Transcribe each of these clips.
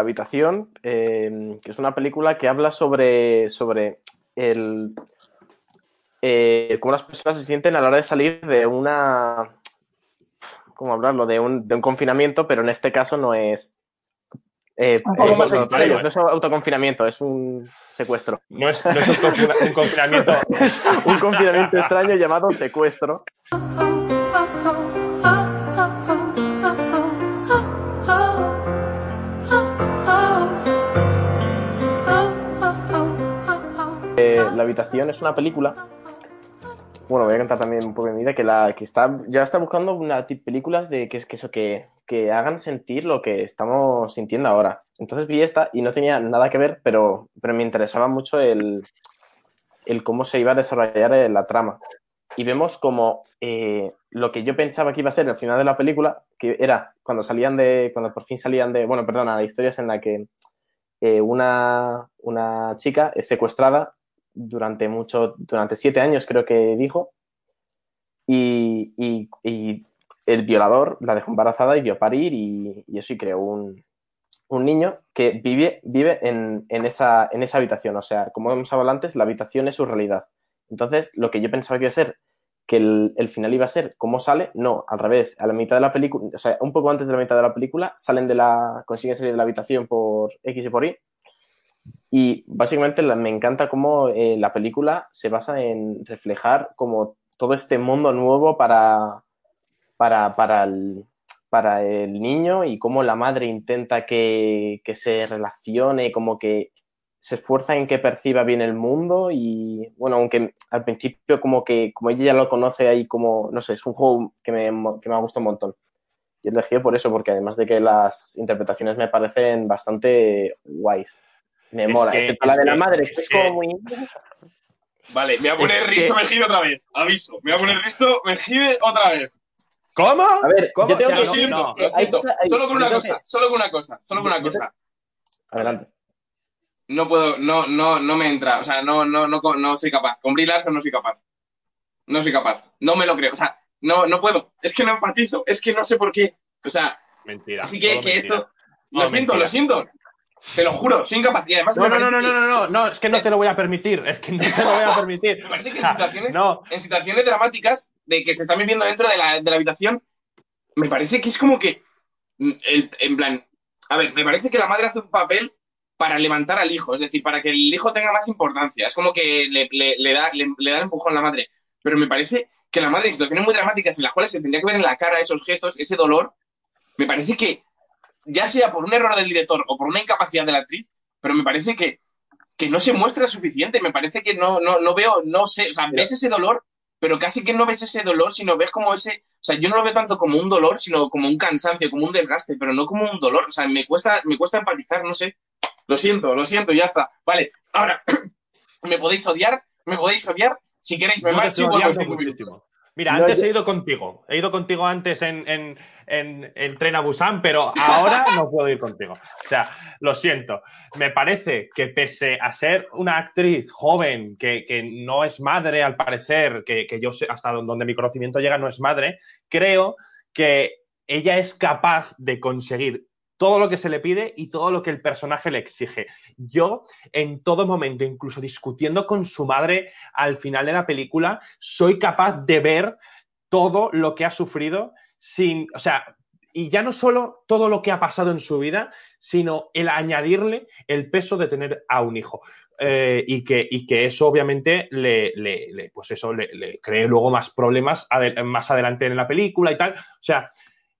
La Habitación, eh, que es una película que habla sobre, sobre el, eh, cómo las personas se sienten a la hora de salir de una. ¿Cómo hablarlo? De un, de un confinamiento, pero en este caso no es. Eh, Un poco eh, más no, extraño. no es autoconfinamiento, es un secuestro. No es, no es un, confina- un confinamiento. Es un confinamiento extraño llamado secuestro. La habitación es una película. Bueno, voy a contar también un poco de mi vida, que, la, que está, ya está buscando una películas de que, que eso, que, que hagan sentir lo que estamos sintiendo ahora. Entonces vi esta y no tenía nada que ver, pero, pero me interesaba mucho el, el cómo se iba a desarrollar eh, la trama. Y vemos como eh, lo que yo pensaba que iba a ser el final de la película, que era cuando salían de, cuando por fin salían de, bueno, perdona, la historia es en la que eh, una, una chica es secuestrada durante mucho, durante siete años creo que dijo, y, y- y el violador la dejó embarazada y dio a parir y, y eso y creó un, un niño que vive, vive en, en esa, en esa habitación. O sea, como hemos hablado antes, la habitación es su realidad. Entonces, lo que yo pensaba que iba a ser, que el, el final iba a ser cómo sale, no, al revés. A la mitad de la película, o sea, un poco antes de la mitad de la película, salen de la, consiguen salir de la habitación por X y por Y. Y básicamente me encanta cómo eh, la película se basa en reflejar como todo este mundo nuevo para, para, para el niño y cómo la madre intenta que, que se relacione, como que se esfuerza en que perciba bien el mundo y bueno, aunque al principio como que como ella ya lo conoce ahí como, no sé, es un juego que me, que me ha gustado un montón. Y he elegido por eso, porque además de que las interpretaciones me parecen bastante guays. Me Es mola. que- Excepto la es de la madre, que es es que- como muy... Vale, me voy a poner Risto que- Mejide otra vez. Aviso. Me voy a poner Risto Mejide otra vez. ¿Cómo? A ver, ¿Cómo? yo tengo O sea, Lo siento, no. lo Hay siento. cosa- hay- Solo con una cosa, solo con una cosa, solo con una cosa. Adelante. No puedo, no, no, no me entra. O sea, no, no, no, no soy capaz. Con Brie Larson no soy capaz. No soy capaz. No me lo creo. O sea, no, no puedo. Es que no empatizo. Es que no sé por qué. O sea, Mentira. sí que, que mentira. esto. Lo siento, mentira. lo siento. Te lo juro, soy además No, no, no, no, no, no, no, no, es que no te lo voy a permitir, es que no te lo voy a permitir. Me parece que en situaciones, No, en situaciones dramáticas de que se están viviendo dentro de la, de la habitación, me parece que es como que, mm, el- en plan, a ver, me parece que la madre hace un papel para levantar al hijo, es decir, para que el hijo tenga más importancia. Es como que le, le- le da, le, le da el empujón a la madre. Pero me parece que la madre, en situaciones muy dramáticas en las cuales se tendría que ver en la cara esos gestos, ese dolor, me parece que, ya sea por un error del director o por una incapacidad de la actriz, pero me parece que, que no se muestra suficiente. Me parece que no, no, no veo, no sé, o sea, ves ese dolor, pero casi que no ves ese dolor, sino ves como ese, o sea, yo no lo veo tanto como un dolor, sino como un cansancio, como un desgaste, pero no como un dolor. O sea, me cuesta, me cuesta empatizar, no sé. Lo siento, lo siento, ya está. Vale, ahora, me podéis odiar, me podéis odiar. Si queréis, me marcho y. Mira, No, antes yo- he ido contigo. He ido contigo antes en, en, en, en Tren a Busan, pero ahora no puedo ir contigo. O sea, lo siento. Me parece que pese a ser una actriz joven, que, que no es madre al parecer, que, que yo sé, hasta donde mi conocimiento llega no es madre, creo que ella es capaz de conseguir todo lo que se le pide y todo lo que el personaje le exige. Yo, en todo momento, incluso discutiendo con su madre al final de la película, soy capaz de ver todo lo que ha sufrido sin, o sea, y ya no solo todo lo que ha pasado en su vida, sino el añadirle el peso de tener a un hijo. Eh, y, que, y, que, eso obviamente le, le, pues eso le, cree luego más problemas más adelante en la película y tal. O sea,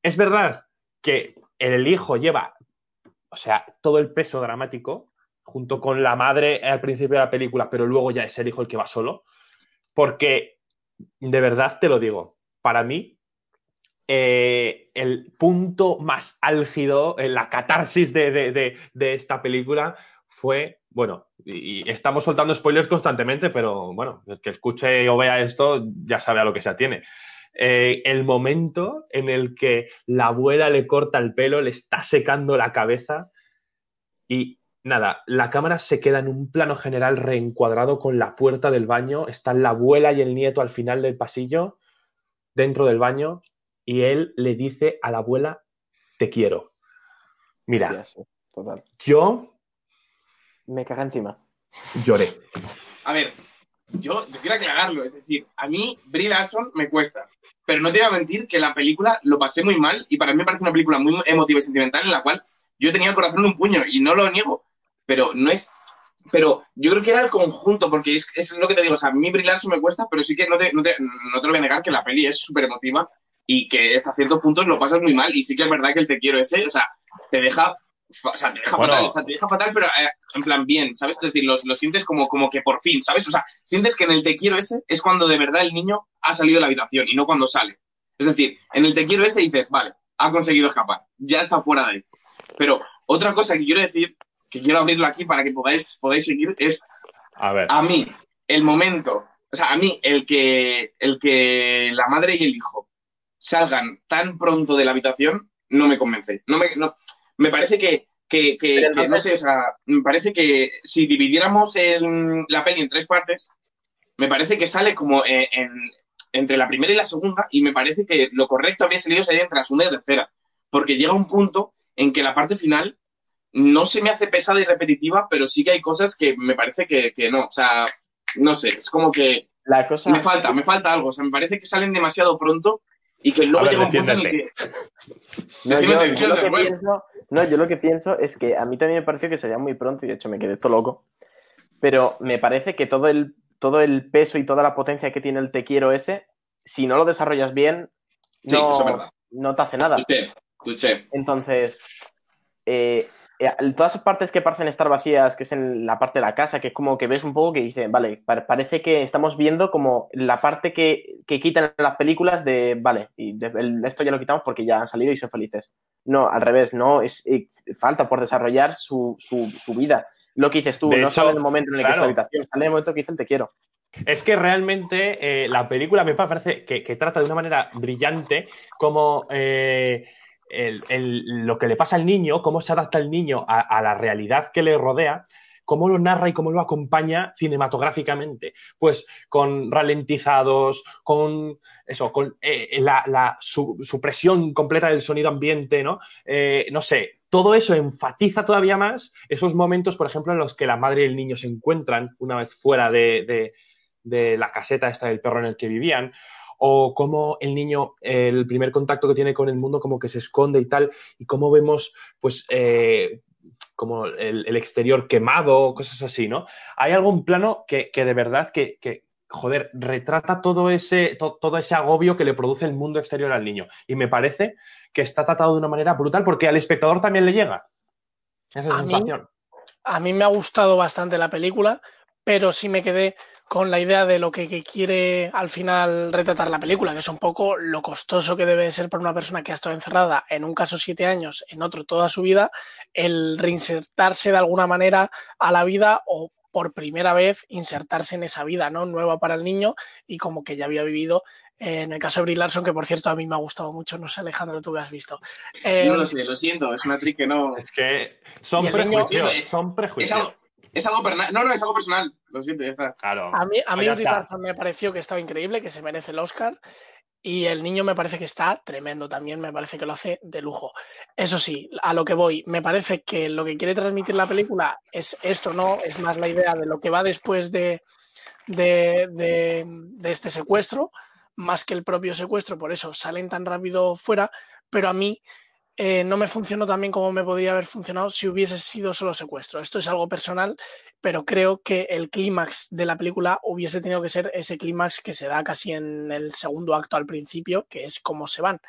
es verdad que el hijo lleva, o sea, todo el peso dramático junto con la madre al principio de la película, pero luego ya es el hijo el que va solo, porque de verdad te lo digo, para mí eh, el punto más álgido, la catarsis de, de, de, esta película fue, bueno, y, y, estamos soltando spoilers constantemente, pero bueno, el que escuche o vea esto ya sabe a lo que se atiene. Eh, el momento en el que la abuela le corta el pelo, le está secando la cabeza y nada, la cámara se queda en un plano general reencuadrado con la puerta del baño, están la abuela y el nieto al final del pasillo, dentro del baño, y él le dice a la abuela, te quiero. Mira, Hostia, sí, total. yo Me caga encima. lloré. A ver, yo, yo quiero aclararlo, es decir, a mí Brie Larson me cuesta, pero no te voy a mentir que la película lo pasé muy mal y para mí me parece una película muy emotiva y sentimental en la cual yo tenía el corazón de un puño y no lo niego, pero no es... Pero yo creo que era el conjunto, porque es, es lo que te digo, o sea, a mí Brie Larson me cuesta, pero sí que no te, no te, no te lo voy a negar que la peli es súper emotiva y que hasta ciertos puntos lo pasas muy mal y sí que es verdad que el te quiero ese, o sea, te deja o sea, te deja Bueno. fatal, o sea, te deja fatal, pero eh, en plan bien, ¿sabes? Es decir, lo, lo sientes como, como que por fin, ¿sabes? O sea, sientes que en el te quiero ese es cuando de verdad el niño ha salido de la habitación y no cuando sale. Es decir, en el te quiero ese dices, vale, ha conseguido escapar, ya está fuera de ahí. Pero otra cosa que quiero decir, que quiero abrirlo aquí para que podáis, podáis seguir, es A ver, a mí, el momento, o sea, a mí, el que, el que la madre y el hijo salgan tan pronto de la habitación, no me convence. No me, no, me parece que, que, que, no sé, o sea, me parece que si dividiéramos el- la peli en tres partes, me parece que sale como en, en- entre la primera y la segunda, y me parece que lo correcto habría salido sería entre la segunda y la tercera, porque llega un punto en que la parte final no se me hace pesada y repetitiva, pero sí que hay cosas que me parece que, que no, o sea, no sé, es como que La cosa. me falta, me falta algo, o sea, me parece que salen demasiado pronto y que luego ver, llega un punto en el que... No, yo, yo lo que pienso, no, yo lo que pienso es que a mí también me pareció que sería muy pronto y de hecho me quedé todo loco. Pero me parece que todo el, todo el peso y toda la potencia que tiene el te quiero ese, si no lo desarrollas bien, no, no te hace nada. Tuché, tuché. Entonces, eh, todas esas partes que parecen estar vacías, que es en la parte de la casa, que es como que ves un poco que dice, vale, pa- parece que estamos viendo como la parte que, que quitan las películas de, vale, y de- el- esto ya lo quitamos porque ya han salido y son felices. No, al revés, no, es eh, falta por desarrollar su, su, su vida. Lo que dices tú, De no hecho, sale en el momento en el que en la habitación, sale en el momento que dice el te quiero. Es que realmente eh, la película me parece que, que trata de una manera brillante como eh, el- lo que le pasa al niño, cómo se adapta el niño a, la realidad que le rodea, cómo lo narra y cómo lo acompaña cinematográficamente. Pues con ralentizados, con eso, con eh, la, la su- supresión completa del sonido ambiente, ¿no? Eh, no sé, todo eso enfatiza todavía más esos momentos, por ejemplo, en los que la madre y el niño se encuentran una vez fuera de la caseta esta del perro en el que vivían, o cómo el niño, el primer contacto que tiene con el mundo, como que se esconde y tal, y cómo vemos, pues, eh, como el, el exterior quemado, cosas así, ¿no? Hay algún plano que, que de verdad que, que, joder, retrata todo ese, to- todo ese agobio que le produce el mundo exterior al niño. Y me parece que está tratado de una manera brutal porque al espectador también le llega esa A mí- sensación. A mí me ha gustado bastante la película, pero sí me quedé con la idea de lo que, que quiere al final retratar la película, que es un poco lo costoso que debe ser para una persona que ha estado encerrada, en un caso siete años, en otro toda su vida, el reinsertarse de alguna manera a la vida o por primera vez insertarse en esa vida, ¿no? Nueva para el niño y como que ya había vivido eh, en el caso de Brie Larson, que por cierto a mí me ha gustado mucho, no sé Alejandro, tú que has visto. Eh, No lo sé, lo siento, es una actriz que no... Es que son niño- prejuicios, Eh, son prejuicios. Es algo perna- No, no, es algo personal, lo siento, ya está. Claro. A mí, a mí Pues me pareció que estaba increíble, que se merece el Oscar. Y el niño me parece que está tremendo también, me parece que lo hace de lujo. Eso sí, a lo que voy, me parece que lo que quiere transmitir la película es esto, ¿no? Es más la idea de lo que va después de, de, de- de este secuestro, más que el propio secuestro, por eso salen tan rápido fuera, pero a mí eh, no me funcionó tan bien como me podría haber funcionado si hubiese sido solo secuestro. Esto es algo personal, pero creo que el clímax de la película hubiese tenido que ser ese clímax que se da casi en el segundo acto al principio, que es cómo se van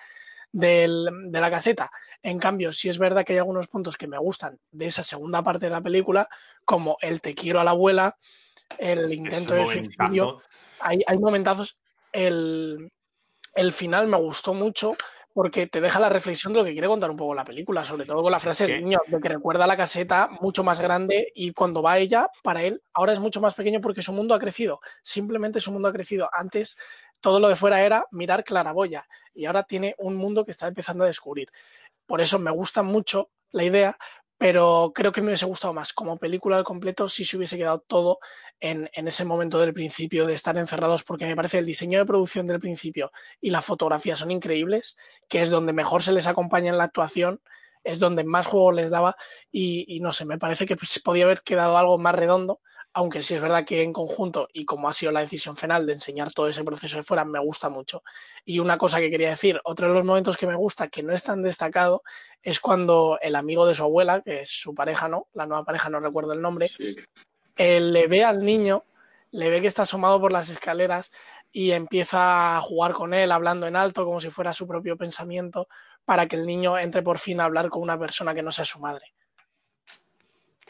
del, de la caseta. En cambio, sí es verdad que hay algunos puntos que me gustan de esa segunda parte de la película, como el te quiero a la abuela, el intento de suicidio. Hay, hay momentazos. El, el final me gustó mucho porque te deja la reflexión de lo que quiere contar un poco la película, sobre todo con la frase del niño, de que recuerda la caseta mucho más grande y cuando va ella, para él, ahora es mucho más pequeño porque su mundo ha crecido, simplemente su mundo ha crecido. Antes todo lo de fuera era mirar claraboya y ahora tiene un mundo que está empezando a descubrir. Por eso me gusta mucho la idea, pero creo que me hubiese gustado más como película al completo si se hubiese quedado todo en, en, ese momento del principio de estar encerrados, porque me parece el diseño de producción del principio y la fotografía son increíbles, que es donde mejor se les acompaña en la actuación, es donde más juego les daba y, y no sé, me parece que se podía haber quedado algo más redondo, aunque sí es verdad que en conjunto y como ha sido la decisión final de enseñar todo ese proceso de fuera, me gusta mucho. Y una cosa que quería decir, otro de los momentos que me gusta, que no es tan destacado, es cuando el amigo de su abuela, que es su pareja, ¿no? La nueva pareja, no recuerdo el nombre, sí. él le ve al niño, le ve que está asomado por las escaleras y empieza a jugar con él, hablando en alto, como si fuera su propio pensamiento, para que el niño entre por fin a hablar con una persona que no sea su madre.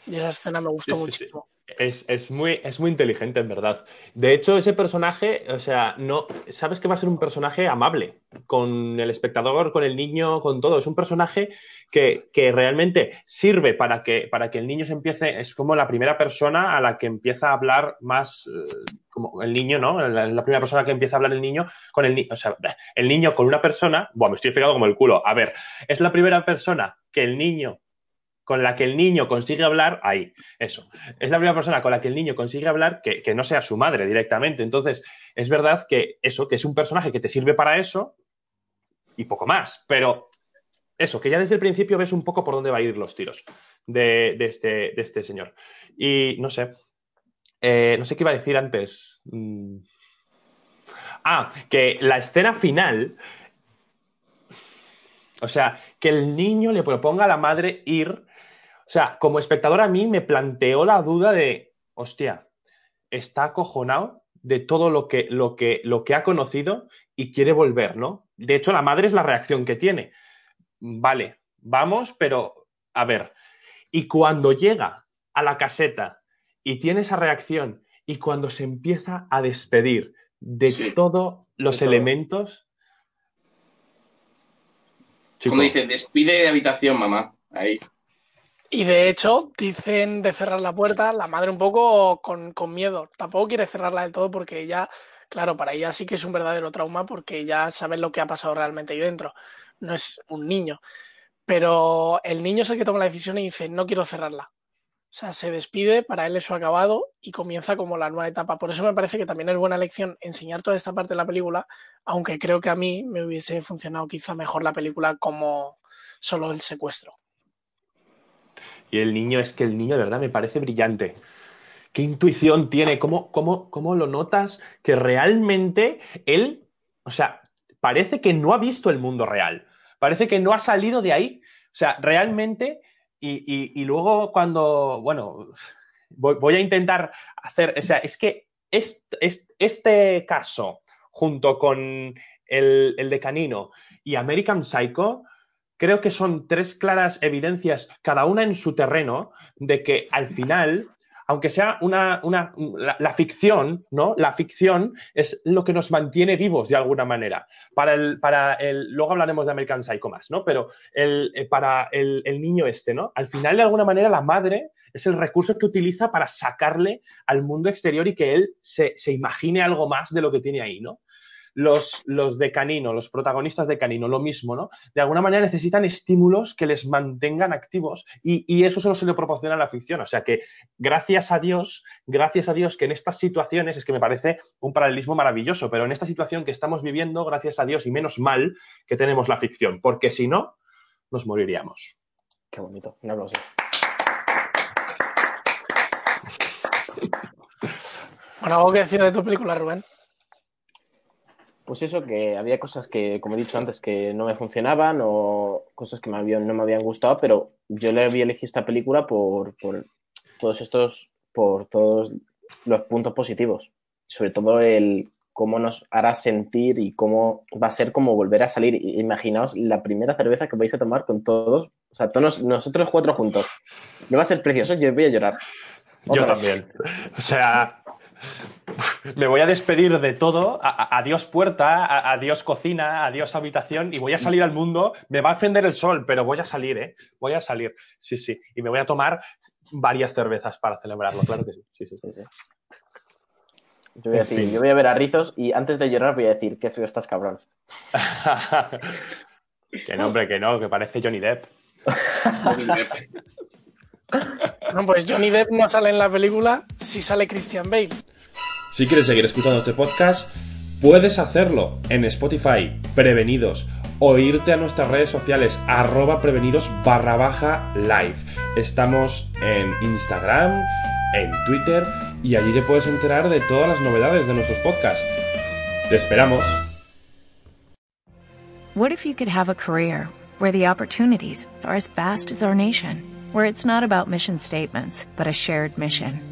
Y esa escena me gustó Sí, sí, muchísimo. Es, es muy, es muy inteligente, en verdad. De hecho, ese personaje, o sea, no, sabes que va a ser un personaje amable con el espectador, con el niño, con todo. Es un personaje que, que realmente sirve para que, para que el niño se empiece, es como la primera persona a la que empieza a hablar más, eh, como el niño, ¿no? La, la primera persona que empieza a hablar el niño con el niño, o sea, el niño con una persona, bueno, me estoy explicando como el culo. A ver, es la primera persona que el niño con la que el niño consigue hablar, ahí, eso. Es la primera persona con la que el niño consigue hablar que, que, no sea su madre directamente. Entonces, es verdad que eso, que es un personaje que te sirve para eso y poco más. Pero eso, que ya desde el principio ves un poco por dónde va a ir los tiros de, este, de este, señor. Y no sé, eh, no sé qué iba a decir antes. Mm. Ah, que la escena final o sea, que el niño le proponga a la madre ir sea, como espectador a mí me planteó la duda de, hostia, está acojonado de todo lo que, lo que, lo que ha conocido y quiere volver, ¿no? De hecho, la madre es la reacción que tiene. Vale, vamos, pero a ver. Y cuando llega a la caseta y tiene esa reacción y cuando se empieza a despedir de sí, todos los de elementos. Como dice, despide de habitación, mamá. Ahí. Y de hecho, dicen de cerrar la puerta, la madre un poco con, con, miedo. Tampoco quiere cerrarla del todo porque ella, claro, para ella sí que es un verdadero trauma porque ya sabe lo que ha pasado realmente ahí dentro. No es un niño. Pero el niño es el que toma la decisión y dice, no quiero cerrarla. O sea, se despide, para él eso ha acabado y comienza como la nueva etapa. Por eso me parece que también es buena lección enseñar toda esta parte de la película, aunque creo que a mí me hubiese funcionado quizá mejor la película como solo el secuestro. Y el niño, es que el niño de verdad me parece brillante. ¿Qué intuición tiene? ¿Cómo, cómo, cómo lo notas? Que realmente él, o sea, parece que no ha visto el mundo real. Parece que no ha salido de ahí. O sea, realmente, y, y, y luego cuando, bueno, voy, a intentar hacer, o sea, es que este, este caso, junto con el, el de Canino y American Psycho, creo que son tres claras evidencias, cada una en su terreno, de que al final, aunque sea una, la, la, ficción, ¿no? La ficción es lo que nos mantiene vivos de alguna manera. Para el, para el, luego hablaremos de American Psycho más, ¿no? Pero el, eh, para el, el niño este, ¿no? Al final, de alguna manera, la madre es el recurso que utiliza para sacarle al mundo exterior y que él se, se imagine algo más de lo que tiene ahí, ¿no? Los, los de Canino, los protagonistas de Canino, lo mismo, ¿no? De alguna manera necesitan estímulos que les mantengan activos y, y, eso solo se le proporciona a la ficción. O sea que gracias a Dios, gracias a Dios que en estas situaciones, es que me parece un paralelismo maravilloso, pero en esta situación que estamos viviendo, gracias a Dios y menos mal que tenemos la ficción, porque si no, nos moriríamos. Qué bonito, un aplauso. Bueno, ¿algo que decir de tu película, Rubén? Pues eso, que había cosas que, como he dicho antes, que no me funcionaban o cosas que me habían, no me habían gustado, pero yo le había elegido esta película por, por todos estos, por todos los puntos positivos. Sobre todo el cómo nos hará sentir y cómo va a ser como volver a salir. Imaginaos la primera cerveza que vais a tomar con todos, o sea, todos nosotros cuatro juntos. Me va a ser precioso, yo voy a llorar. Yo también. O sea, me voy a despedir de todo. adiós puerta, adiós cocina, adiós habitación y voy a salir al mundo. Me va a encender el sol, pero voy a salir, ¿eh? Voy a salir. Sí, sí. Y me voy a tomar varias cervezas para celebrarlo, claro que sí. sí, sí. sí, Yo voy, a decir, yo voy a ver a Rizos y antes de llorar voy a decir, qué feo estás, cabrón. que no, hombre, que no, que parece Johnny Depp. Johnny Depp. No, pues Johnny Depp no sale en la película si sale Christian Bale. Si quieres seguir escuchando este podcast, puedes hacerlo en Spotify, Prevenidos, o irte a nuestras redes sociales, arroba prevenidos barra baja live. Estamos en Instagram, en Twitter, y allí te puedes enterar de todas las novedades de nuestros podcasts. Te esperamos. What if you could have a career where the opportunities are as vast as our nation? where it's not about mission statements, but a shared mission.